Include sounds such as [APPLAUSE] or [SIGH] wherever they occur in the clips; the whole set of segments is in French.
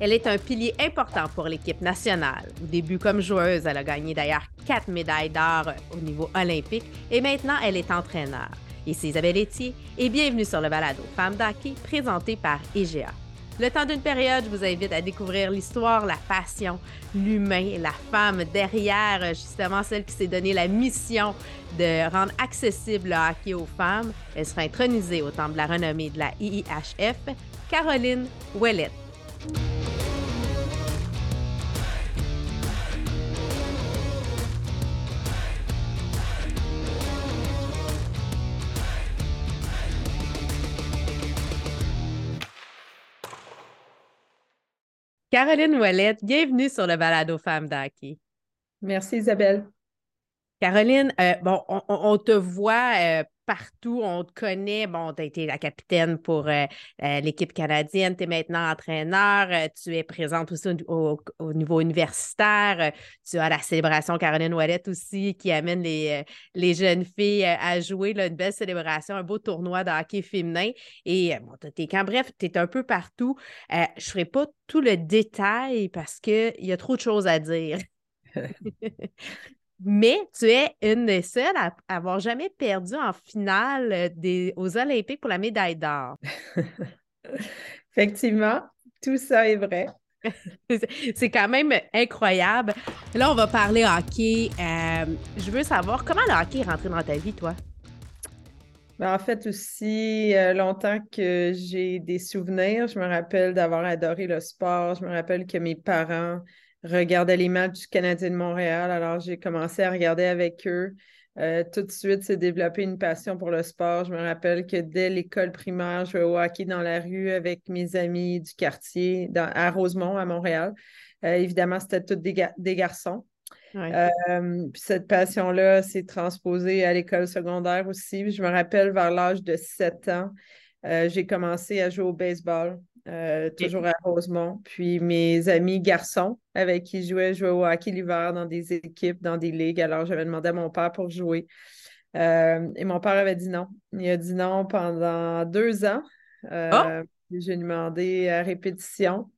Elle est un pilier important pour l'équipe nationale. Au début comme joueuse, elle a gagné d'ailleurs quatre médailles d'or au niveau olympique et maintenant elle est entraîneur. Ici Isabelle Etier et bienvenue sur le balado Femmes d'hockey présenté par EGA. Le temps d'une période, je vous invite à découvrir l'histoire, la passion, l'humain, la femme derrière justement celle qui s'est donné la mission de rendre accessible le hockey aux femmes. Elle sera intronisée au temple de la renommée de la IIHF, Caroline Ouellette. Caroline Ouellette, bienvenue sur le balado Femmes d'Hockey. Merci Isabelle. Caroline, euh, bon, on, te voit euh, partout, on te connaît. Bon, tu as été la capitaine pour euh, l'équipe canadienne, tu es maintenant entraîneur, tu es présente aussi au, niveau universitaire. tu as la célébration Caroline Ouellette aussi qui amène les, jeunes filles à jouer une belle célébration, un beau tournoi de hockey féminin. Et bon, tu quand bref, tu es un peu partout. je ne ferai pas tout le détail parce qu'il y a trop de choses à dire. [LAUGHS] Mais tu es une des seules à avoir jamais perdu en finale euh, des, aux Olympiques pour la médaille d'or. [LAUGHS] Effectivement, tout ça est vrai. C'est quand même incroyable. Là, on va parler hockey. Euh, je veux savoir comment le hockey est rentré dans ta vie, toi? Ben, en fait, aussi euh, longtemps que j'ai des souvenirs, je me rappelle d'avoir adoré le sport. Je me rappelle que mes parents regardais les matchs du Canadien de Montréal. Alors, j'ai commencé à regarder avec eux. Euh, tout de suite, c'est développé une passion pour le sport. Je me rappelle que dès l'école primaire, je jouais au hockey dans la rue avec mes amis du quartier à Rosemont, à Montréal. Euh, évidemment, c'était tous des, garçons. Euh, puis cette passion-là s'est transposée à l'école secondaire aussi. Je me rappelle vers l'âge de 7 ans, j'ai commencé à jouer au baseball. Euh, toujours à Rosemont. Puis mes amis garçons avec qui je jouais, jouaient au hockey l'hiver dans des équipes, dans des ligues. Alors j'avais demandé à mon père pour jouer. Euh, et mon père avait dit non. Il a dit non pendant deux ans. Euh, ah! J'ai demandé à répétition.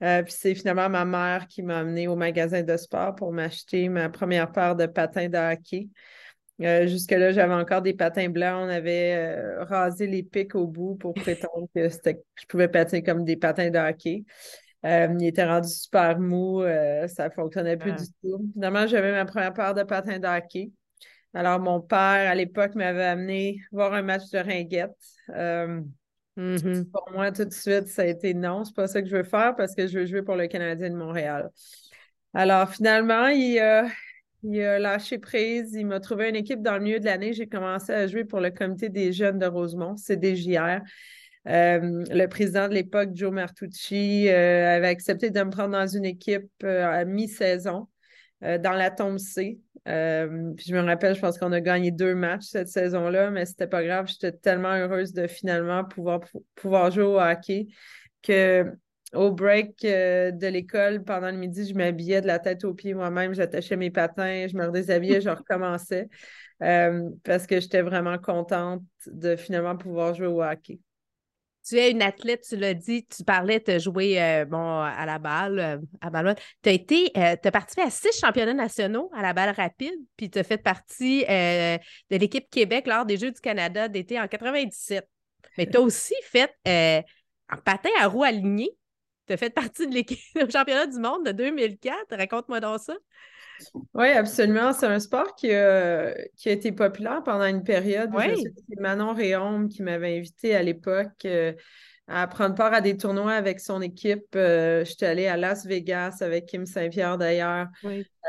puis c'est finalement ma mère qui m'a amené au magasin de sport pour m'acheter ma première paire de patins de hockey. Euh, jusque-là, j'avais encore des patins blancs. On avait euh, rasé les pics au bout pour prétendre que je pouvais patiner comme des patins de hockey. Euh, il était rendu super mou, ça ne fonctionnait plus du tout. Finalement, j'avais ma première paire de patins de hockey. Alors, mon père, à l'époque, m'avait amené voir un match de ringuette. Mm-hmm. Pour moi, tout de suite, ça a été non, c'est pas ça que je veux faire parce que je veux jouer pour le Canadien de Montréal. Alors, finalement, il, il a lâché prise. Il m'a trouvé une équipe dans le milieu de l'année. J'ai commencé à jouer pour le comité des jeunes de Rosemont, CDJR. Euh, le président de l'époque, Joe Martucci, euh, avait accepté de me prendre dans une équipe euh, à mi-saison dans la tombe C. puis je me rappelle, je pense qu'on a gagné deux matchs cette saison-là, mais c'était pas grave. J'étais tellement heureuse de finalement pouvoir, pouvoir jouer au hockey que au break euh, de l'école, pendant le midi, je m'habillais de la tête aux pieds moi-même, j'attachais mes patins, je me redéshabillais, je recommençais [LAUGHS] euh, parce que j'étais vraiment contente de finalement pouvoir jouer au hockey. Tu es une athlète, tu l'as dit, tu parlais de jouer euh, bon, à la balle, à balle. Tu as tu as participé à six championnats nationaux à la balle rapide, puis tu as fait partie de l'équipe Québec lors des Jeux du Canada d'été en 97. Mais tu as aussi fait un patin à roue alignée tu as fait partie de l'équipe [LAUGHS] au championnat du monde de 2004. Raconte-moi donc ça. Oui, absolument. C'est un sport qui a, qui a, été populaire pendant une période. C'est Manon Réaume qui m'avait invité à l'époque euh, à prendre part à des tournois avec son équipe. Euh, j'étais allée à Las Vegas avec Kim Saint-Pierre d'ailleurs.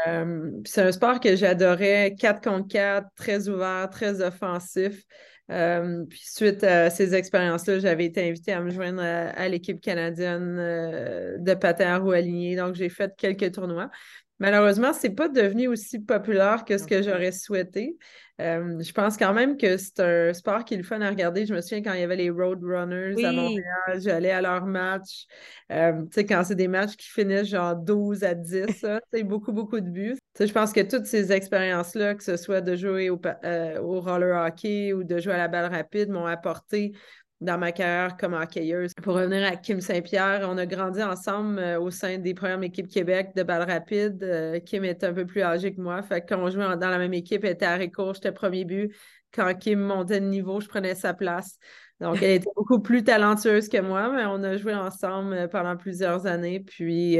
Euh, c'est un sport que j'adorais, 4 contre 4, très ouvert, très offensif. Euh, puis suite à ces expériences-là, j'avais été invitée à me joindre à, l'équipe canadienne euh, de patin à roues alignées. Donc, j'ai fait quelques tournois. Malheureusement, ce n'est pas devenu aussi populaire que ce que j'aurais souhaité. Euh, je pense quand même que c'est un sport qui est le fun à regarder. Je me souviens quand il y avait les Roadrunners à Montréal, j'allais à leurs matchs. Euh, tu sais, quand c'est des matchs qui finissent genre 12 à 10, c'est beaucoup, beaucoup de buts. Tu sais, je pense que toutes ces expériences-là, que ce soit de jouer au, euh, au roller hockey ou de jouer à la balle rapide, m'ont apporté dans ma carrière comme hockeyeuse. Pour revenir à Kim Saint-Pierre, on a grandi ensemble euh, au sein des premières équipes Québec de balle rapide. Euh, Kim est un peu plus âgée que moi. Fait quand on jouait dans la même équipe, elle était à Récourt, j'étais premier but. Quand Kim montait de niveau, je prenais sa place. Donc, elle était beaucoup plus talentueuse que moi, mais on a joué ensemble euh, pendant plusieurs années. Puis,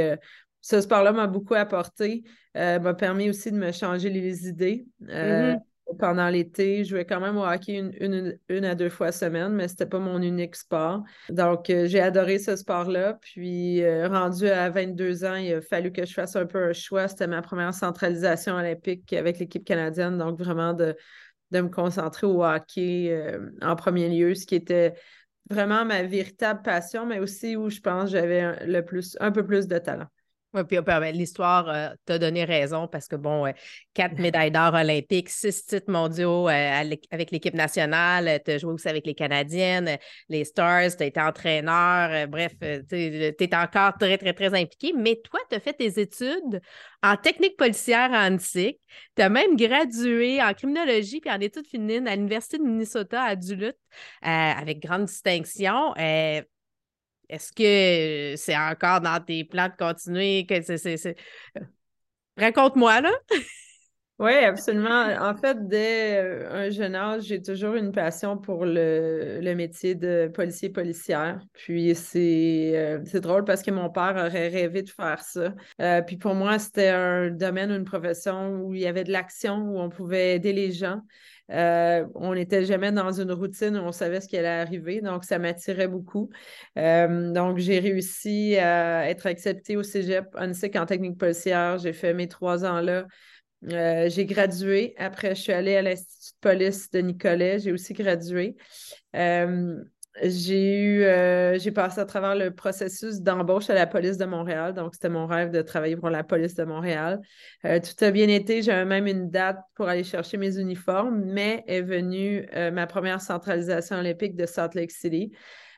ce sport-là m'a beaucoup apporté, m'a permis aussi de me changer les idées. Mm-hmm pendant l'été. Je jouais quand même au hockey une, à deux fois semaine, mais c'était pas mon unique sport. Donc, euh, j'ai adoré ce sport-là. Puis, euh, rendu à 22 ans, il a fallu que je fasse un peu un choix. C'était ma première centralisation olympique avec l'équipe canadienne. Donc, vraiment de, de me concentrer au hockey euh, en premier lieu, ce qui était vraiment ma véritable passion, mais aussi où je pense j'avais un peu plus de talent. Oui, puis ben, l'histoire euh, t'a donné raison parce que, bon, quatre [LAUGHS] médailles d'or olympiques, six titres mondiaux euh, avec l'équipe nationale, tu as joué aussi avec les Canadiennes, les Stars, tu as été entraîneur, euh, bref, tu es encore très, très, très impliqué. Mais toi, tu as fait tes études en technique policière à Annecy. Tu as même gradué en criminologie puis en études féminines à l'Université de Minnesota à Duluth avec grande distinction. Est-ce que c'est encore dans tes plans de continuer? C'est, Raconte-moi, là. oui, absolument. En fait, dès euh, un jeune âge, j'ai toujours une passion pour le, métier de policier-policière. Puis euh, c'est, drôle parce que mon père aurait rêvé de faire ça. Euh, puis pour moi, c'était un domaine une profession où il y avait de l'action, où on pouvait aider les gens. Euh, on n'était jamais dans une routine où on savait ce qui allait arriver, donc ça m'attirait beaucoup. Euh, donc, j'ai réussi à être acceptée au cégep ANSIC en technique policière. J'ai fait mes trois ans là. Euh, j'ai gradué. Après, je suis allée à l'Institut de police de Nicolet. J'ai aussi gradué. J'ai eu, euh, j'ai passé à travers le processus d'embauche à la police de Montréal. Donc, c'était mon rêve de travailler pour la police de Montréal. Euh, tout a bien été. J'avais même une date pour aller chercher mes uniformes, mais est venue euh, ma première centralisation olympique de Salt Lake City.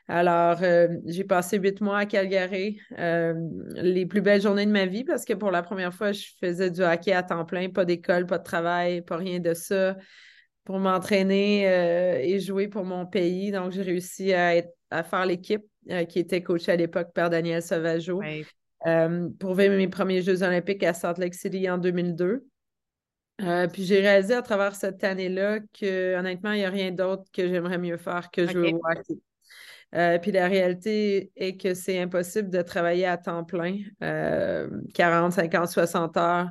Alors, j'ai passé huit mois à Calgary, les plus belles journées de ma vie parce que pour la première fois, je faisais du hockey à temps plein, pas d'école, pas de travail, pas rien de ça pour m'entraîner euh, et jouer pour mon pays. Donc, j'ai réussi à, à faire l'équipe euh, qui était coachée à l'époque par Daniel Sauvageau euh, pour vivre mes premiers Jeux olympiques à Salt Lake City en 2002. puis j'ai réalisé à travers cette année-là que honnêtement, il n'y a rien d'autre que j'aimerais mieux faire que jouer au hockey. puis la réalité est que c'est impossible de travailler à temps plein, 40, 50, 60 heures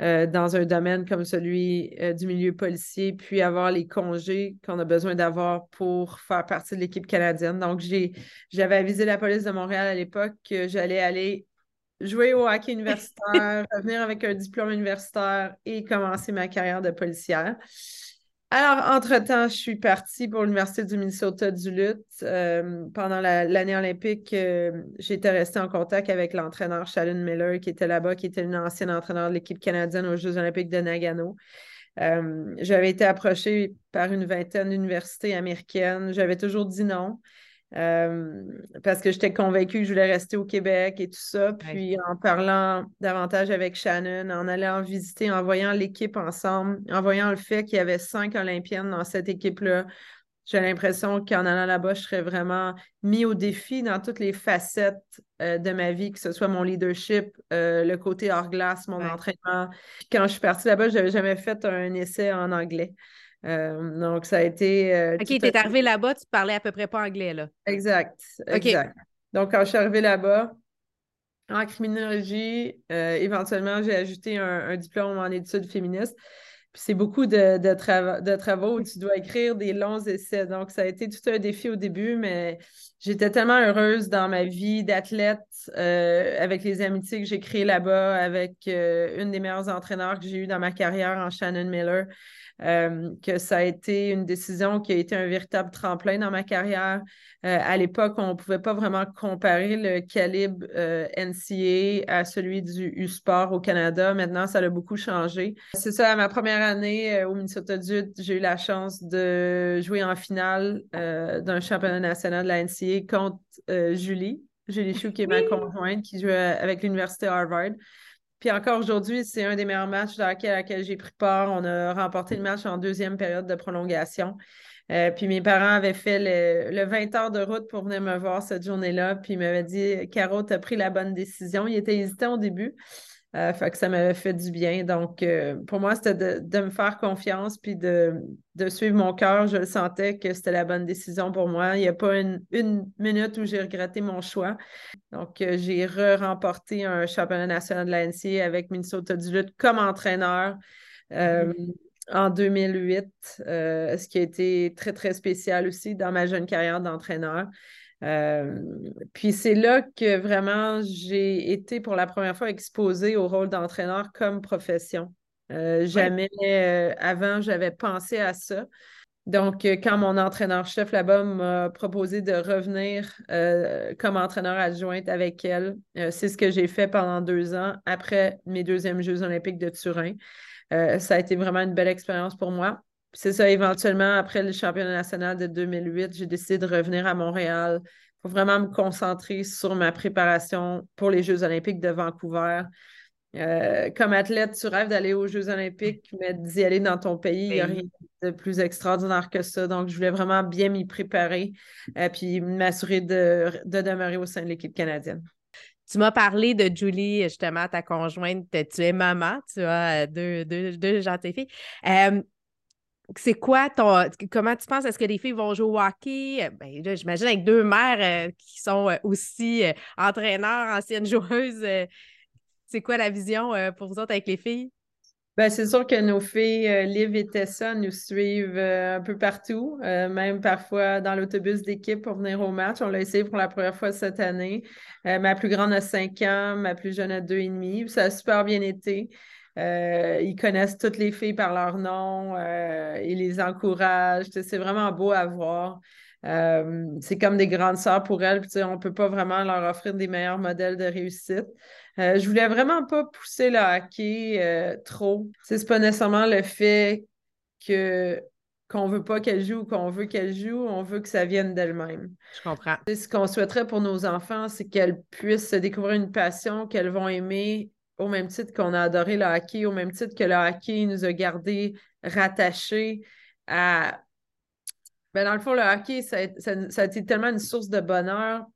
euh, dans un domaine comme celui euh, du milieu policier, puis avoir les congés qu'on a besoin d'avoir pour faire partie de l'équipe canadienne. Donc, j'avais avisé la police de Montréal à l'époque que j'allais aller jouer au hockey universitaire, [LAUGHS] revenir avec un diplôme universitaire et commencer ma carrière de policière. Alors, entre-temps, je suis partie pour l'Université du Minnesota du Lutte. Euh, pendant l'année olympique, euh, j'étais restée en contact avec l'entraîneur Shannon Miller, qui était là-bas, qui était une ancienne entraîneur de l'équipe canadienne aux Jeux olympiques de Nagano. Euh, j'avais été approchée par une vingtaine d'universités américaines. J'avais toujours dit non. Euh, parce que j'étais convaincue que je voulais rester au Québec et tout ça. Puis en parlant davantage avec Shannon, en allant visiter, en voyant l'équipe ensemble, en voyant le fait qu'il y avait cinq Olympiennes dans cette équipe-là, j'ai l'impression qu'en allant là-bas, je serais vraiment mis au défi dans toutes les facettes euh, de ma vie, que ce soit mon leadership, euh, le côté hors glace, mon entraînement. Quand je suis partie là-bas, je n'avais jamais fait un essai en anglais. Euh, donc, ça a été. Euh, OK, tu es arrivé là-bas, tu parlais à peu près pas anglais, là. Exact. Exact. Donc, quand je suis arrivée là-bas, en criminologie, euh, éventuellement, j'ai ajouté un, diplôme en études féministes. Puis c'est beaucoup de, de, travaux où tu dois écrire des longs essais. Donc, ça a été tout un défi au début, mais j'étais tellement heureuse dans ma vie d'athlète, avec les amitiés que j'ai créées là-bas, avec une des meilleures entraîneurs que j'ai eues dans ma carrière en Shannon Miller. Euh, que ça a été une décision qui a été un véritable tremplin dans ma carrière. Euh, à l'époque, on ne pouvait pas vraiment comparer le calibre euh, NCA à celui du U-Sport au Canada. Maintenant, ça a beaucoup changé. C'est ça, à ma première année au Minnesota Dut, j'ai eu la chance de jouer en finale d'un championnat national de la NCA contre Julie. Julie Chou, qui est ma conjointe, qui joue avec l'Université Harvard. Puis encore aujourd'hui, c'est un des meilleurs matchs à laquelle j'ai pris part. On a remporté le match en deuxième période de prolongation. puis mes parents avaient fait le, 20 heures de route pour venir me voir cette journée-là. Puis ils m'avaient dit Caro, tu as pris la bonne décision. Il était hésitant au début. Euh, fait que ça m'avait fait du bien. Donc, euh, pour moi, c'était de, me faire confiance puis de, suivre mon cœur. Je le sentais que c'était la bonne décision pour moi. Il n'y a pas une, minute où j'ai regretté mon choix. Donc, euh, j'ai re-remporté un championnat national de l'ANC avec Minnesota Duluth comme entraîneur. Mm-hmm. En 2008, ce qui a été très, très spécial aussi dans ma jeune carrière d'entraîneur. Euh, puis c'est là que vraiment j'ai été pour la première fois exposée au rôle d'entraîneur comme profession. Euh, jamais euh, avant, j'avais pensé à ça. Donc, quand mon entraîneur-chef là-bas m'a proposé de revenir comme entraîneur adjointe avec elle, c'est ce que j'ai fait pendant deux ans après mes deuxièmes Jeux olympiques de Turin. ça a été vraiment une belle expérience pour moi c'est ça, éventuellement, après le championnat national de 2008, j'ai décidé de revenir à Montréal pour vraiment me concentrer sur ma préparation pour les Jeux olympiques de Vancouver. Euh, comme athlète, tu rêves d'aller aux Jeux olympiques, mais d'y aller dans ton pays, il n'y a rien de plus extraordinaire que ça. Donc, je voulais vraiment bien m'y préparer et euh, puis m'assurer de, demeurer au sein de l'équipe canadienne. Tu m'as parlé de Julie, justement, ta conjointe. Tu es maman, tu as deux, deux, deux gentilles filles. Euh, c'est quoi ton. Comment tu penses? Est-ce que les filles vont jouer au hockey? Ben, j'imagine avec deux mères euh, qui sont euh, aussi euh, entraîneurs, anciennes [LAUGHS] joueuses. c'est quoi la vision pour vous autres avec les filles? Ben, c'est sûr que nos filles, Liv et Tessa, nous suivent un peu partout, même parfois dans l'autobus d'équipe pour venir au match. On l'a essayé pour la première fois cette année. ma plus grande a cinq ans, ma plus jeune a deux et demi. Ça a super bien été. Euh, ils connaissent toutes les filles par leur nom, euh, ils les encouragent. C'est vraiment beau à voir. Euh, c'est comme des grandes sœurs pour elles. on ne peut pas vraiment leur offrir des meilleurs modèles de réussite. je voulais vraiment pas pousser le hockey trop. C'est pas nécessairement le fait que qu'on veut pas qu'elle joue ou qu'on veut qu'elle joue, on veut que ça vienne d'elle-même. Je comprends. ce qu'on souhaiterait pour nos enfants, c'est qu'elles puissent se découvrir une passion qu'elles vont aimer au même titre qu'on a adoré le hockey, au même titre que le hockey nous a gardés rattachés à. Ben dans le fond, le hockey, ça a, été tellement une source de bonheur.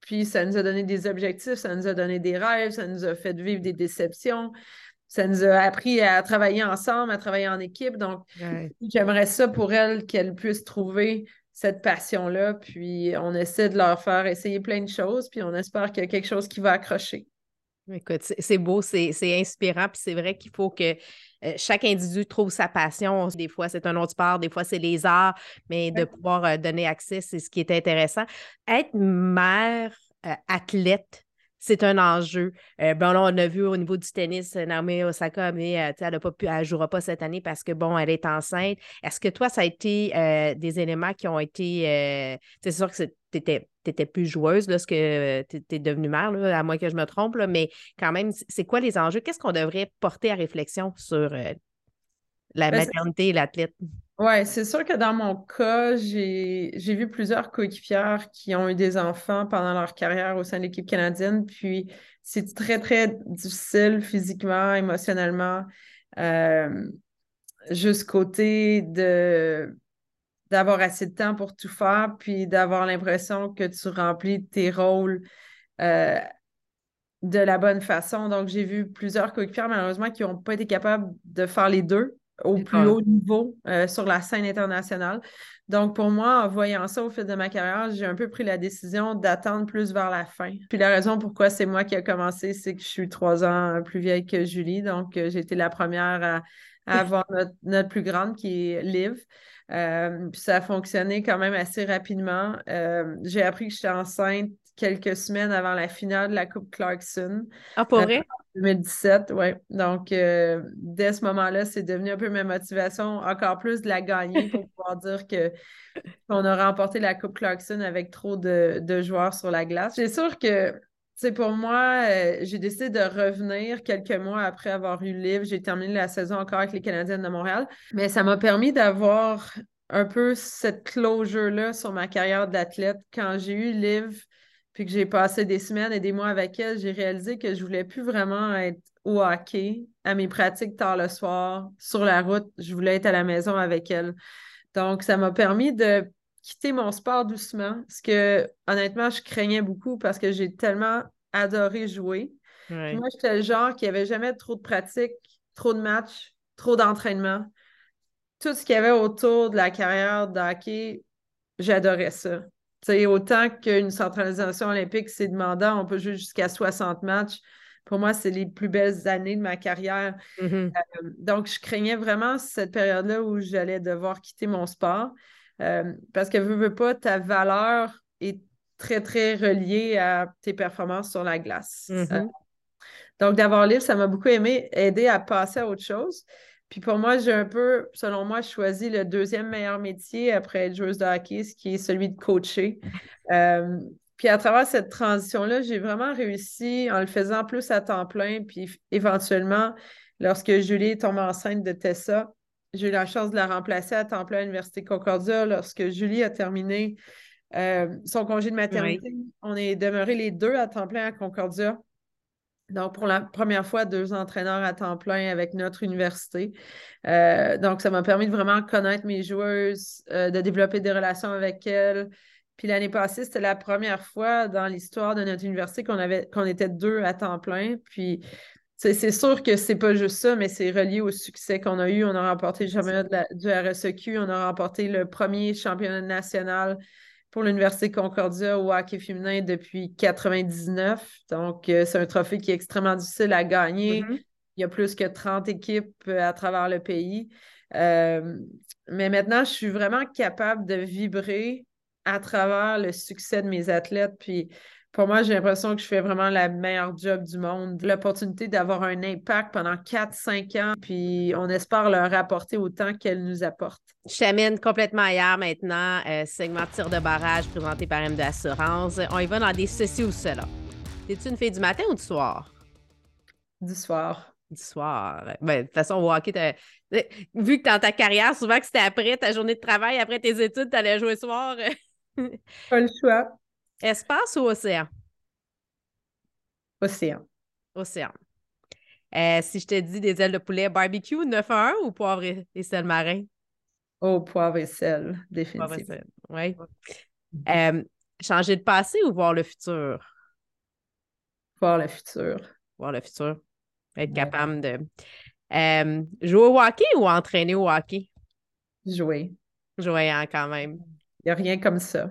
Puis ça nous a donné des objectifs, ça nous a donné des rêves, ça nous a fait vivre des déceptions, ça nous a appris à travailler ensemble, à travailler en équipe. Donc, j'aimerais ça pour elle qu'elle puisse trouver cette passion-là. Puis on essaie de leur faire essayer plein de choses, puis on espère qu'il y a quelque chose qui va accrocher. Écoute, c'est beau, c'est inspirant, puis c'est vrai qu'il faut que euh, chaque individu trouve sa passion. Des fois, c'est un autre sport, des fois, c'est les arts, mais de pouvoir euh, donner accès, c'est ce qui est intéressant. Être mère, euh, athlète, c'est un enjeu. bon, là, on a vu au niveau du tennis, Naomi Osaka, mais elle ne jouera pas cette année parce que, bon, elle est enceinte. Est-ce que toi, ça a été des éléments qui ont été. c'est sûr que tu étais tu étais plus joueuse lorsque tu es devenue mère, à moins que je me trompe, mais quand même, c'est quoi les enjeux? Qu'est-ce qu'on devrait porter à réflexion sur euh, la ben, maternité et l'athlète? Oui, c'est sûr que dans mon cas, j'ai vu plusieurs coéquipières qui ont eu des enfants pendant leur carrière au sein de l'équipe canadienne, puis c'est très, très difficile physiquement, émotionnellement, euh, juste côté de d'avoir assez de temps pour tout faire, puis d'avoir l'impression que tu remplis tes rôles euh, de la bonne façon. Donc, j'ai vu plusieurs coéquipiers, malheureusement, qui n'ont pas été capables de faire les deux au plus haut niveau euh, sur la scène internationale. Donc, pour moi, en voyant ça au fil de ma carrière, j'ai un peu pris la décision d'attendre plus vers la fin. Puis la raison pourquoi c'est moi qui ai commencé, c'est que je suis trois ans plus vieille que Julie. Donc, euh, j'ai été la première à, avoir notre, notre, plus grande qui est Liv. Euh, puis ça a fonctionné quand même assez rapidement. Euh, j'ai appris que j'étais enceinte quelques semaines avant la finale de la Coupe Clarkson. Ah, pour vrai? 2017, oui. Donc, euh, dès ce moment-là, c'est devenu un peu ma motivation, encore plus de la gagner pour pouvoir dire que qu'on a remporté la Coupe Clarkson avec trop de, de joueurs sur la glace. C'est sûr que c'est pour moi, j'ai décidé de revenir quelques mois après avoir eu le livre. J'ai terminé la saison encore avec les Canadiennes de Montréal. Mais ça m'a permis d'avoir un peu cette closure-là sur ma carrière d'athlète. Quand j'ai eu Liv, puis que j'ai passé des semaines et des mois avec elle, j'ai réalisé que je voulais plus vraiment être au hockey, à mes pratiques tard le soir, sur la route. Je voulais être à la maison avec elle. Donc, ça m'a permis de quitter mon sport doucement, ce que honnêtement, je craignais beaucoup parce que j'ai tellement adoré jouer. Moi, j'étais le genre qui avait jamais trop de pratique, trop de matchs, trop d'entraînement. Tout ce qu'il y avait autour de la carrière de hockey, j'adorais ça. sais, autant qu'une centralisation olympique, c'est demandant, on peut jouer jusqu'à 60 matchs. Pour moi, c'est les plus belles années de ma carrière. Mm-hmm. Euh, donc, je craignais vraiment cette période-là où j'allais devoir quitter mon sport. Euh, parce que, veux, veux pas, ta valeur est très, très reliée à tes performances sur la glace. Mm-hmm. Euh, donc, d'avoir libre, ça m'a beaucoup aimé, aider à passer à autre chose. Puis pour moi, j'ai un peu, selon moi, choisi le deuxième meilleur métier après être joueuse de hockey, ce qui est celui de coacher. Euh, puis à travers cette transition-là, j'ai vraiment réussi en le faisant plus à temps plein. Puis éventuellement, lorsque Julie est tombée enceinte de Tessa, j'ai eu la chance de la remplacer à temps plein à l'Université Concordia. Lorsque Julie a terminé euh, son congé de maternité, on est demeurés les deux à temps plein à Concordia. Donc, pour la première fois, deux entraîneurs à temps plein avec notre université. Euh, donc, ça m'a permis de vraiment connaître mes joueuses, euh, de développer des relations avec elles. Puis l'année passée, c'était la première fois dans l'histoire de notre université qu'on avait qu'on était deux à temps plein. Puis c'est sûr que c'est pas juste ça, mais c'est relié au succès qu'on a eu. On a remporté le championnat du RSEQ, on a remporté le premier championnat national pour l'Université Concordia au hockey féminin depuis 1999. Donc, euh, c'est un trophée qui est extrêmement difficile à gagner. Mm-hmm. Il y a plus que 30 équipes euh, à travers le pays. Euh, mais maintenant, je suis vraiment capable de vibrer à travers le succès de mes athlètes. Puis, pour moi, j'ai l'impression que je fais vraiment la meilleure job du monde. L'opportunité d'avoir un impact pendant 4-5 ans, puis on espère leur apporter autant qu'elles nous apportent. Je t'amène complètement ailleurs maintenant. Euh, segment tir de barrage présenté par M de Assurance. On y va dans des ceci ou cela. Es-tu une fille du matin ou du soir? Du soir. Du soir. Ben, de toute façon, au hockey, vu que dans ta carrière, souvent que c'était après ta journée de travail, après tes études, tu allais jouer le soir. Pas le choix. Espace ou océan? Océan. Océan. Euh, si je te dis des ailes de poulet barbecue 9 à 1 ou poivre et sel marin? Oh, poivre et sel, définitivement. Oui. Euh, changer de passé ou voir le futur? Voir le futur. Voir le futur. Être capable de. Euh, jouer au hockey ou entraîner au hockey? Jouer. Jouer hein, quand même. Il n'y a rien comme ça.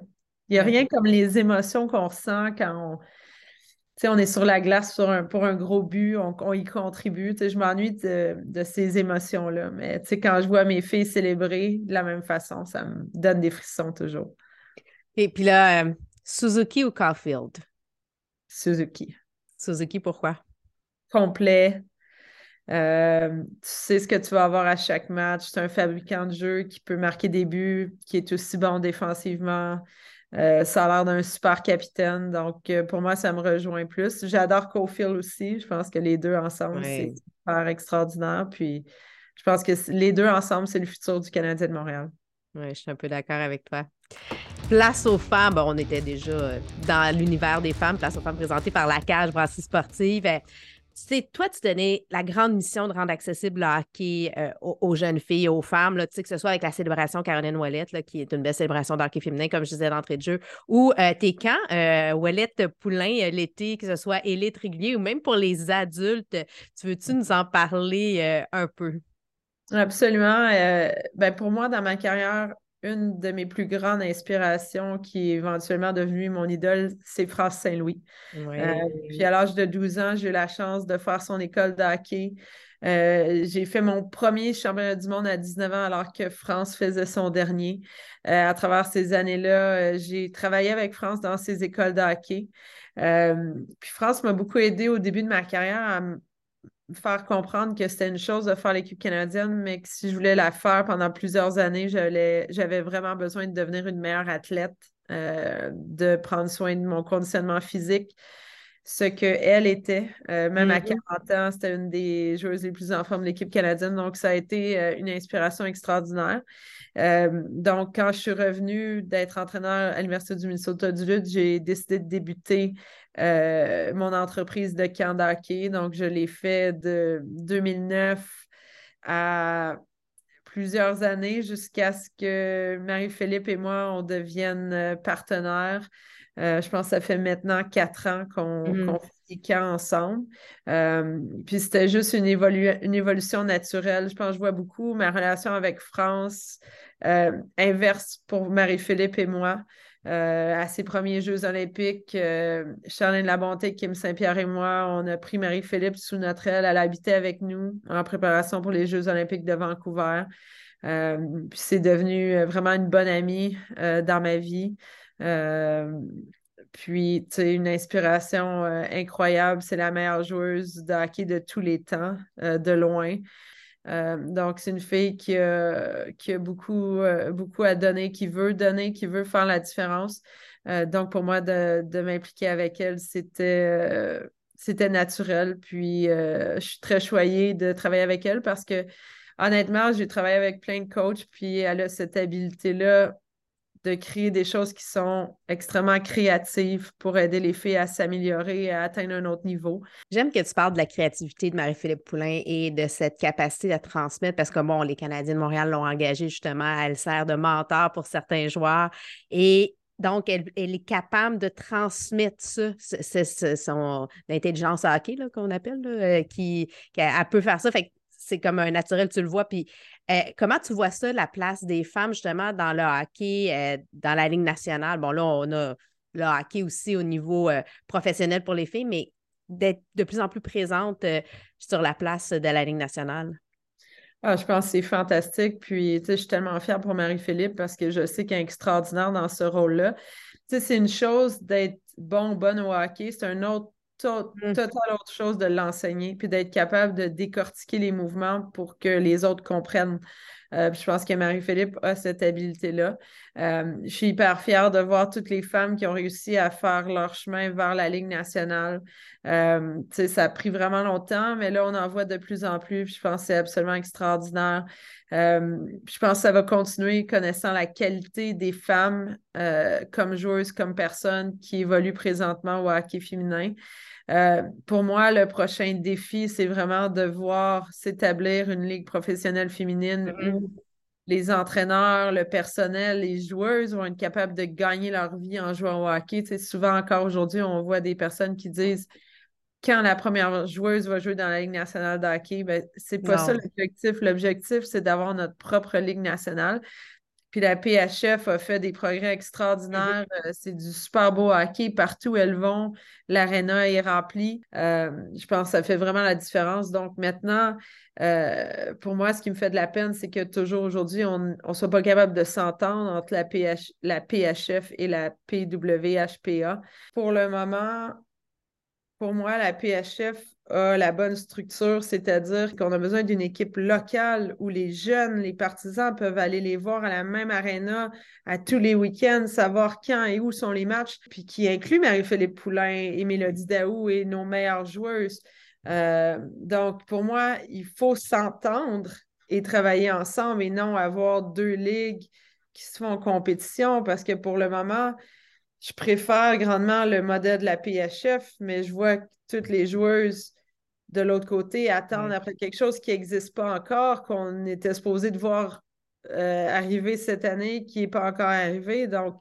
Il n'y a rien comme les émotions qu'on ressent quand on, on est sur la glace pour un gros but, on, y contribue. je m'ennuie de, ces émotions-là. Mais quand je vois mes filles célébrer de la même façon, ça me donne des frissons toujours. Et puis là, euh, Suzuki ou Caulfield? Suzuki. Suzuki, pourquoi? Complet. Euh, tu sais ce que tu vas avoir à chaque match. C'est un fabricant de jeu qui peut marquer des buts, qui est aussi bon défensivement. Euh, ça a l'air d'un super capitaine. Donc, euh, pour moi, ça me rejoint plus. J'adore Cofield aussi. Je pense que les deux ensemble, c'est super extraordinaire. Puis, je pense que les deux ensemble, c'est le futur du Canadien de Montréal. Oui, je suis un peu d'accord avec toi. Place aux femmes, on était déjà euh, dans l'univers des femmes, place aux femmes présentée par la cage brasserie sportive sais, toi, tu donnais la grande mission de rendre accessible le hockey euh, aux, jeunes filles aux femmes, là, que ce soit avec la célébration Caroline Ouellet, qui est une belle célébration d'hockey féminin, comme je disais d'entrée de jeu, ou euh, tes camps, euh, Ouellet Poulain euh, l'été, que ce soit élite régulier ou même pour les adultes. Tu veux-tu nous en parler un peu? Absolument. ben pour moi, dans ma carrière, une de mes plus grandes inspirations qui est éventuellement devenue mon idole, c'est France Saint-Louis. Euh, puis à l'âge de 12 ans, j'ai eu la chance de faire son école de hockey. Euh, j'ai fait mon premier championnat du monde à 19 ans alors que France faisait son dernier. Euh, à travers ces années-là, j'ai travaillé avec France dans ses écoles de hockey. puis France m'a beaucoup aidé au début de ma carrière à, faire comprendre que c'était une chose de faire l'équipe canadienne, mais que si je voulais la faire pendant plusieurs années, j'avais vraiment besoin de devenir une meilleure athlète, euh, de prendre soin de mon conditionnement physique, ce qu'elle était. Euh, même à 40 mm-hmm. ans, c'était une des joueuses les plus en forme de l'équipe canadienne, donc ça a été euh, une inspiration extraordinaire. donc, quand je suis revenue d'être entraîneur à l'Université du Minnesota du Lutte, j'ai décidé de débuter euh, mon entreprise de camp Donc, je l'ai fait de 2009 à plusieurs années jusqu'à ce que Marie-Philippe et moi, on devienne euh, partenaires. Euh, je pense que ça fait maintenant quatre ans qu'on mm-hmm. fait des camps ensemble. puis c'était juste une, une, évolution naturelle. Je pense que je vois beaucoup ma relation avec France inverse pour Marie-Philippe et moi. Euh, à ses premiers Jeux olympiques, euh, Charlène Labonté, Kim Saint-Pierre et moi, on a pris Marie-Philippe sous notre aile. Elle habitait avec nous en préparation pour les Jeux olympiques de Vancouver. Euh, puis c'est devenu vraiment une bonne amie dans ma vie. puis, tu sais, une inspiration incroyable. C'est la meilleure joueuse de hockey de tous les temps, de loin. Euh, donc, c'est une fille qui a, beaucoup, euh, beaucoup à donner, qui veut donner, qui veut faire la différence. Euh, donc, pour moi, de, m'impliquer avec elle, c'était, c'était naturel. Puis, je suis très choyée de travailler avec elle parce que, honnêtement, j'ai travaillé avec plein de coachs, puis elle a cette habileté-là de créer des choses qui sont extrêmement créatives pour aider les filles à s'améliorer et à atteindre un autre niveau. J'aime que tu parles de la créativité de Marie-Philippe Poulain et de cette capacité à transmettre parce que, bon, les Canadiens de Montréal l'ont engagée justement, elle sert de mentor pour certains joueurs et donc, elle, est capable de transmettre ça, son intelligence hockey qu'on appelle, euh, qui, elle peut faire ça. Fait c'est comme un naturel, tu le vois. Puis euh, comment tu vois ça, la place des femmes justement dans le hockey, euh, dans la Ligue nationale? Bon, là, on a le hockey aussi au niveau euh, professionnel pour les filles, mais d'être de plus en plus présente sur la place de la Ligue nationale? Ah, je pense que c'est fantastique. Puis, tu sais, je suis tellement fière pour Marie-Philippe parce que je sais qu'elle est extraordinaire dans ce rôle-là. Tu sais, c'est une chose d'être bon, bonne au hockey. C'est un autre Mmh. total autre chose de l'enseigner, puis d'être capable de décortiquer les mouvements pour que les autres comprennent. Euh, je pense que Marie-Philippe a cette habileté-là. Euh, je suis hyper fière de voir toutes les femmes qui ont réussi à faire leur chemin vers la Ligue nationale. Euh, ça a pris vraiment longtemps, mais là, on en voit de plus en plus. je pense que c'est absolument extraordinaire. je pense que ça va continuer connaissant la qualité des femmes comme joueuses, comme personnes qui évoluent présentement au hockey féminin. Euh, pour moi, le prochain défi, c'est vraiment de voir s'établir une ligue professionnelle féminine mm-hmm. où les entraîneurs, le personnel, les joueuses vont être capables de gagner leur vie en jouant au hockey. souvent encore aujourd'hui, on voit des personnes qui disent quand la première joueuse va jouer dans la Ligue nationale de hockey, ben, c'est pas ça l'objectif. L'objectif, c'est d'avoir notre propre Ligue nationale. Puis la PHF a fait des progrès extraordinaires. Mm-hmm. Euh, c'est du super beau hockey. Partout où elles vont, l'aréna est remplie. Euh, je pense que ça fait vraiment la différence. Donc maintenant, euh, pour moi, ce qui me fait de la peine, c'est que toujours aujourd'hui, on ne soit pas capable de s'entendre entre la, PH, la PHF et la PWHPA. Pour le moment, pour moi, la PHF a la bonne structure, c'est-à-dire qu'on a besoin d'une équipe locale où les jeunes, les partisans peuvent aller les voir à la même arena à tous les week-ends, savoir quand et où sont les matchs, puis qui inclut Marie-Philippe Poulain et Mélodie Daou et nos meilleures joueuses. Euh, donc, pour moi, il faut s'entendre et travailler ensemble et non avoir deux ligues qui se font en compétition parce que pour le moment, je préfère grandement le modèle de la PHF, mais je vois que toutes les joueuses de l'autre côté attendre après quelque chose qui n'existe pas encore, qu'on était supposé de voir euh, arriver cette année, qui n'est pas encore arrivé. Donc,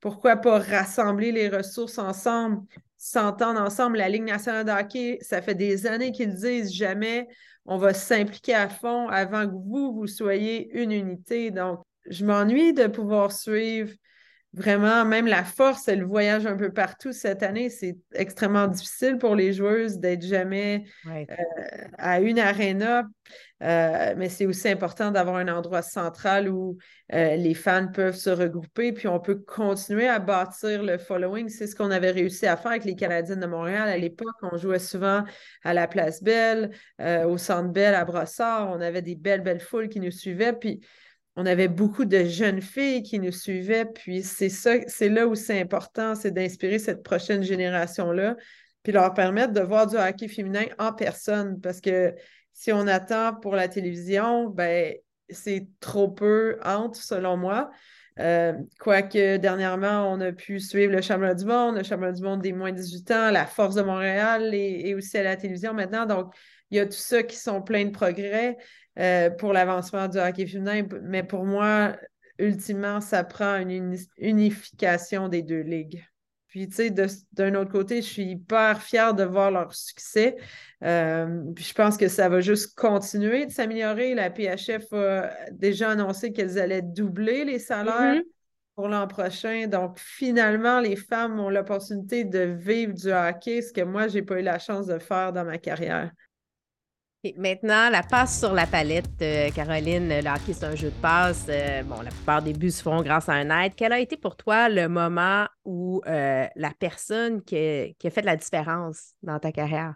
pourquoi pas rassembler les ressources ensemble, s'entendre ensemble? La Ligue nationale de hockey, ça fait des années qu'ils disent jamais on va s'impliquer à fond avant que vous, vous soyez une unité. Donc, je m'ennuie de pouvoir suivre vraiment, même la force, elle voyage un peu partout cette année. C'est extrêmement difficile pour les joueuses d'être jamais euh, à une arena. Euh, mais c'est aussi important d'avoir un endroit central où euh, les fans peuvent se regrouper, puis on peut continuer à bâtir le following. C'est ce qu'on avait réussi à faire avec les Canadiens de Montréal. À l'époque, on jouait souvent à la Place Belle, au Centre Belle, à Brossard. On avait des belles, belles foules qui nous suivaient. Puis on avait beaucoup de jeunes filles qui nous suivaient, puis c'est ça, c'est là où c'est important, c'est d'inspirer cette prochaine génération-là, puis leur permettre de voir du hockey féminin en personne, parce que si on attend pour la télévision, ben c'est trop peu entre, selon moi. Euh, quoique dernièrement, on a pu suivre le championnat du monde, le championnat du monde des moins de 18 ans, la force de Montréal et, aussi à la télévision maintenant. Donc, il y a tout ça qui sont pleins de progrès. Euh, pour l'avancement du hockey féminin. Mais pour moi, ultimement, ça prend une unification des deux ligues. Puis, tu sais, d'un autre côté, je suis hyper fière de voir leur succès. Euh, puis, je pense que ça va juste continuer de s'améliorer. La PHF a déjà annoncé qu'elles allaient doubler les salaires mm-hmm. pour l'an prochain. Donc, finalement, les femmes ont l'opportunité de vivre du hockey, ce que moi, je n'ai pas eu la chance de faire dans ma carrière maintenant, la passe sur la palette, euh, Caroline, le hockey, c'est un jeu de passe. Euh, bon, la plupart des buts se font grâce à un aide. Quel a été pour toi le moment où euh, la personne qui, a fait la différence dans ta carrière?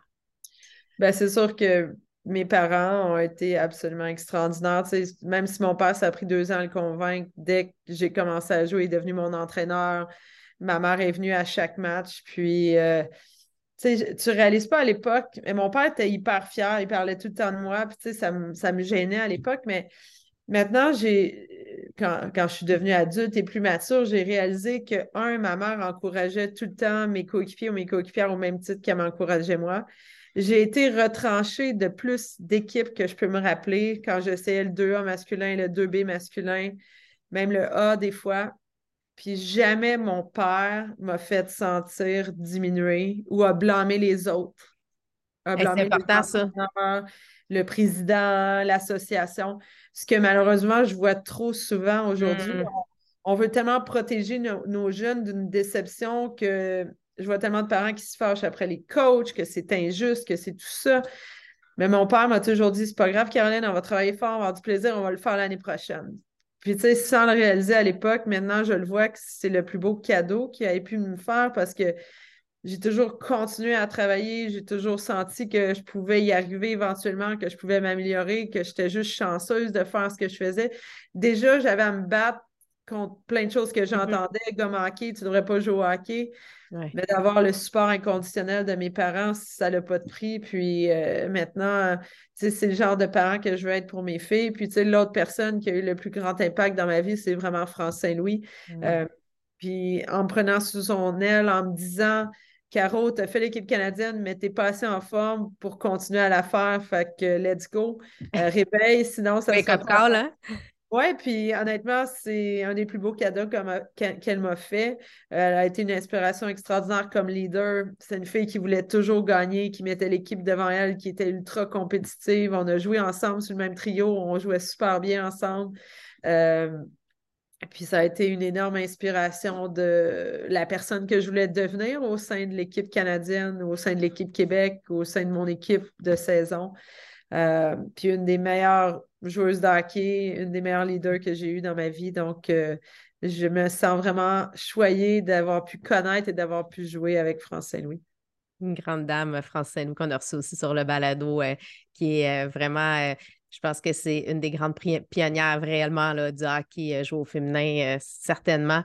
Ben, c'est sûr que mes parents ont été absolument extraordinaires. même si mon père, ça a pris deux ans à le convaincre, dès que j'ai commencé à jouer, il est devenu mon entraîneur. Ma mère est venue à chaque match. Puis sais, tu réalises pas à l'époque, mais mon père était hyper fier, il parlait tout le temps de moi, puis ça, me, ça me gênait à l'époque, mais maintenant, j'ai quand, je suis devenue adulte et plus mature, j'ai réalisé que, un, ma mère encourageait tout le temps mes coéquipiers ou mes coéquipières au même titre qu'elle m'encourageait moi. J'ai été retranchée de plus d'équipes que je peux me rappeler quand j'essayais le 2A masculin, le 2B masculin, même le A des fois. Puis jamais mon père m'a fait sentir diminuer ou a blâmé les autres. C'est important, ça. Le président, l'association. Ce que malheureusement, je vois trop souvent aujourd'hui. Mm. On, veut tellement protéger nos jeunes d'une déception que je vois tellement de parents qui se fâchent après les coachs, que c'est injuste, que c'est tout ça. Mais mon père m'a toujours dit c'est pas grave, Caroline, on va travailler fort, on va avoir du plaisir, on va le faire l'année prochaine. Puis, tu sais, sans le réaliser à l'époque, maintenant, je le vois que c'est le plus beau cadeau qu'il ait pu me faire parce que j'ai toujours continué à travailler, j'ai toujours senti que je pouvais y arriver éventuellement, que je pouvais m'améliorer, que j'étais juste chanceuse de faire ce que je faisais. Déjà, j'avais à me battre contre plein de choses que mm-hmm. j'entendais, comme hockey, tu ne devrais pas jouer au hockey. Mais d'avoir le support inconditionnel de mes parents, ça n'a pas de prix. Puis euh, maintenant, c'est le genre de parent que je veux être pour mes filles. Puis l'autre personne qui a eu le plus grand impact dans ma vie, c'est vraiment France Saint-Louis. Euh, puis en me prenant sous son aile, en me disant Caro, tu as fait l'équipe canadienne, mais tu n'es pas assez en forme pour continuer à la faire. Fait que let's go. Euh, réveille, sinon ça sera. Pas... Hein? Oui, puis honnêtement, c'est un des plus beaux cadeaux qu'elle m'a fait. Elle a été une inspiration extraordinaire comme leader. C'est une fille qui voulait toujours gagner, qui mettait l'équipe devant elle, qui était ultra compétitive. On a joué ensemble sur le même trio, on jouait super bien ensemble. Euh, puis ça a été une énorme inspiration de la personne que je voulais devenir au sein de l'équipe canadienne, au sein de l'équipe Québec, au sein de mon équipe de saison. Euh, puis une des meilleures joueuse d'hockey, une des meilleures leaders que j'ai eues dans ma vie. Donc, euh, je me sens vraiment choyée d'avoir pu connaître et d'avoir pu jouer avec France Saint-Louis. Une grande dame, France Saint-Louis, qu'on a reçu aussi sur le balado, euh, qui est euh, vraiment, je pense que c'est une des grandes pionnières réellement du hockey joué au féminin, certainement.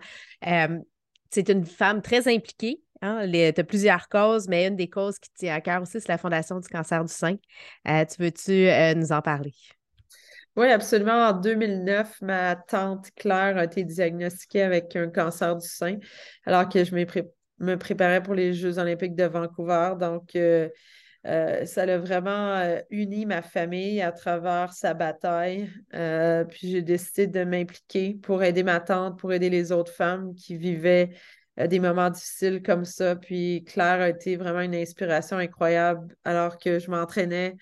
c'est une femme très impliquée. Hein, tu as plusieurs causes, mais une des causes qui tient à cœur aussi, c'est la Fondation du cancer du sein. tu veux-tu nous en parler? Oui, absolument. En 2009, ma tante Claire a été diagnostiquée avec un cancer du sein alors que je me préparais pour les Jeux olympiques de Vancouver. Donc, euh, euh, ça a vraiment euh, uni ma famille à travers sa bataille. puis j'ai décidé de m'impliquer pour aider ma tante, pour aider les autres femmes qui vivaient des moments difficiles comme ça. Puis Claire a été vraiment une inspiration incroyable alors que je m'entraînais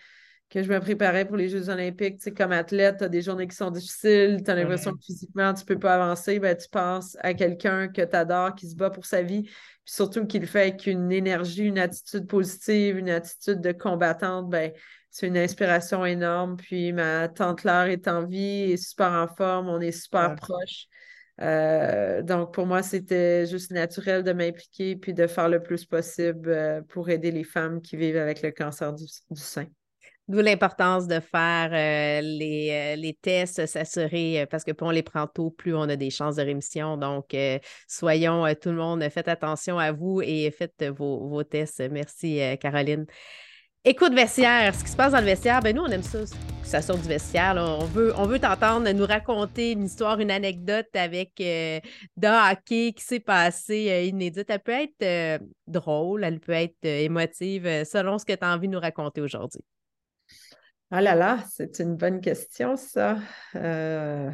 que je me préparais pour les Jeux olympiques. Tu sais, comme athlète, tu as des journées qui sont difficiles, tu as l'impression que physiquement, tu ne peux pas avancer. Ben, tu penses à quelqu'un que tu adores, qui se bat pour sa vie, puis surtout qu'il le fait avec une énergie, une attitude positive, une attitude de combattante. Ben, c'est une inspiration énorme. Puis ma tante Claire est en vie, est super en forme, on est super proches. Euh, donc, pour moi, c'était juste naturel de m'impliquer puis de faire le plus possible euh, pour aider les femmes qui vivent avec le cancer du sein. D'où l'importance de faire euh, les, les, tests, s'assurer, parce que plus on les prend tôt, plus on a des chances de rémission. Donc, soyons tout le monde, faites attention à vous et faites vos, tests. Merci, Caroline. Écoute, vestiaire, ce qui se passe dans le vestiaire, ben nous, on aime ça, que ça sorte du vestiaire. On veut, on veut t'entendre nous raconter une histoire, une anecdote avec d'un hockey qui s'est passé inédite. Elle peut être drôle, elle peut être émotive, selon ce que tu as envie de nous raconter aujourd'hui. Ah là là, c'est une bonne question, ça. Euh,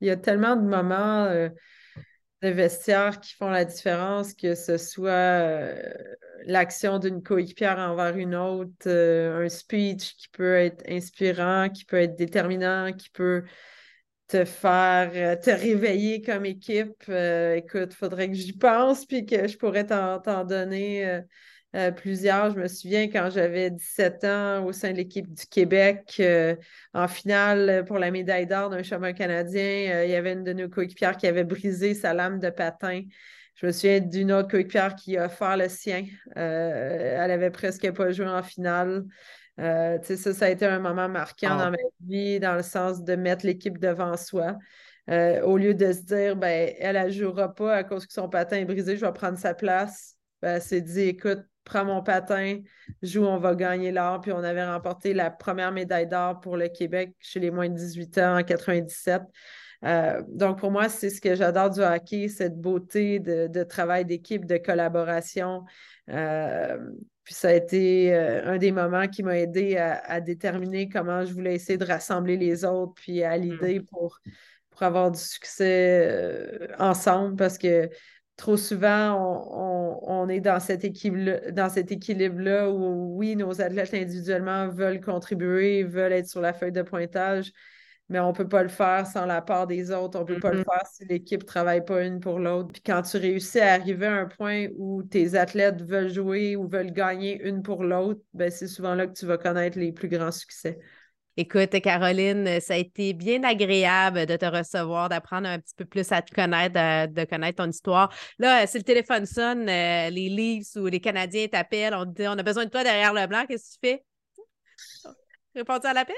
il y a tellement de moments euh, de vestiaire qui font la différence, que ce soit euh, l'action d'une coéquipière envers une autre, un speech qui peut être inspirant, qui peut être déterminant, qui peut te faire te réveiller comme équipe. écoute, il faudrait que j'y pense, puis que je pourrais t'en donner euh, plusieurs. Je me souviens quand j'avais 17 ans au sein de l'équipe du Québec, euh, en finale pour la médaille d'or d'un chemin canadien, euh, il y avait une de nos coéquipières qui avait brisé sa lame de patin. Je me souviens d'une autre coéquipière qui a offert le sien. elle avait presque pas joué en finale. ça, ça a été un moment marquant ah. dans ma vie, dans le sens de mettre l'équipe devant soi. au lieu de se dire, ben, elle ne jouera pas à cause que son patin est brisé, je vais prendre sa place. Ben, elle s'est dit, écoute, prends mon patin, joue, on va gagner l'or. Puis on avait remporté la première médaille d'or pour le Québec chez les moins de 18 ans en 97. Euh, donc, pour moi, c'est ce que j'adore du hockey, cette beauté de, travail d'équipe, de collaboration. Euh, puis ça a été euh, un des moments qui m'a aidé à, déterminer comment je voulais essayer de rassembler les autres, puis à l'idée mm. pour, pour avoir du succès ensemble, parce que trop souvent, on, est dans cet équilibre-là où, oui, nos athlètes individuellement veulent contribuer, veulent être sur la feuille de pointage, mais on ne peut pas le faire sans la part des autres. On ne peut pas le mm-hmm. faire si l'équipe ne travaille pas une pour l'autre. Puis quand tu réussis à arriver à un point où tes athlètes veulent jouer ou veulent gagner une pour l'autre, ben c'est souvent là que tu vas connaître les plus grands succès. Écoute, Caroline, ça a été bien agréable de te recevoir, d'apprendre un petit peu plus à te connaître, de, connaître ton histoire. Là, si le téléphone sonne, euh, les Leafs ou les Canadiens t'appellent, on te dit on a besoin de toi derrière le blanc, qu'est-ce que tu fais? Réponds-tu à l'appel?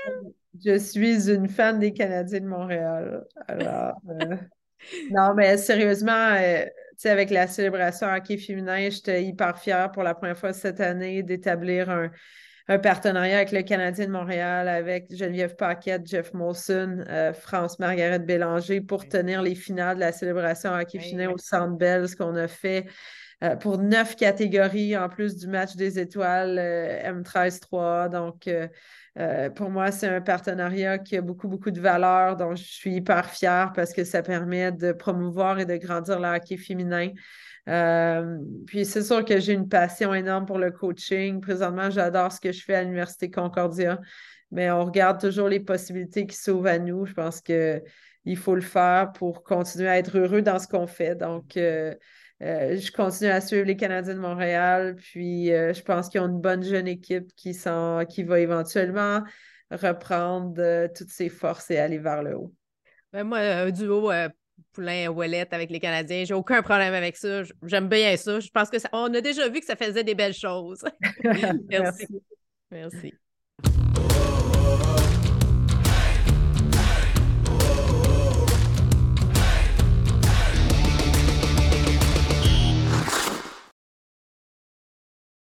Je suis une fan des Canadiens de Montréal. Alors, euh, [LAUGHS] non, mais sérieusement, euh, tu sais, avec la célébration hockey féminin, j'étais hyper fière pour la première fois cette année d'établir un un partenariat avec le Canadien de Montréal, avec Geneviève Paquette, Jeff Molson, euh, France Margaret Bélanger pour tenir les finales de la célébration hockey féminin au Centre Bell, ce qu'on a fait euh, pour neuf catégories en plus du match des étoiles euh, M13-3. Donc, pour moi, c'est un partenariat qui a beaucoup, beaucoup de valeur, dont je suis hyper fière parce que ça permet de promouvoir et de grandir le hockey féminin. Euh, puis c'est sûr que j'ai une passion énorme pour le coaching. Présentement, j'adore ce que je fais à l'Université Concordia, mais on regarde toujours les possibilités qui s'ouvrent à nous. Je pense qu'il faut le faire pour continuer à être heureux dans ce qu'on fait. Donc, euh, euh, je continue à suivre les Canadiens de Montréal, puis je pense qu'ils ont une bonne jeune équipe qui, qui va éventuellement reprendre toutes ses forces et aller vers le haut. Ben moi, un duo Poulain Wallet avec les Canadiens. J'ai aucun problème avec ça. J'aime bien ça. Je pense que ça, on a déjà vu que ça faisait des belles choses. [LAUGHS] [LAUGHS] Merci. Merci.